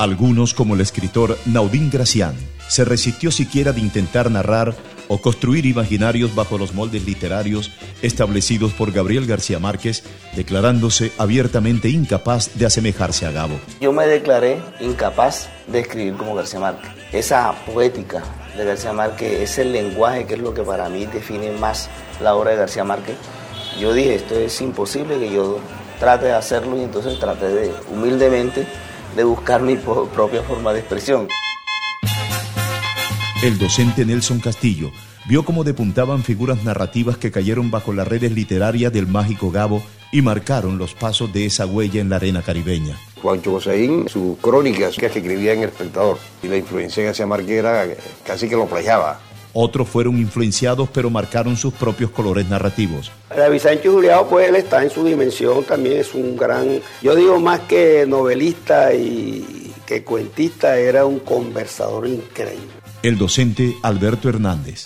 Algunos, como el escritor Naudín Gracián, se resistió siquiera de intentar narrar o construir imaginarios bajo los moldes literarios establecidos por Gabriel García Márquez, declarándose abiertamente incapaz de asemejarse a Gabo. Yo me declaré incapaz de escribir como García Márquez. Esa poética de García Márquez, ese lenguaje que es lo que para mí define más la obra de García Márquez, yo dije, esto es imposible que yo trate de hacerlo y entonces traté de humildemente de buscar mi propia forma de expresión. El docente Nelson Castillo vio cómo depuntaban figuras narrativas que cayeron bajo las redes literarias del mágico Gabo y marcaron los pasos de esa huella en la arena caribeña. Juancho Joséín, sus crónicas que escribía en El Espectador, y la influencia que hacía Marquera casi que lo plagiaba. Otros fueron influenciados pero marcaron sus propios colores narrativos. David Sánchez Juliado, pues él está en su dimensión, también es un gran, yo digo más que novelista y que cuentista, era un conversador increíble el docente Alberto Hernández.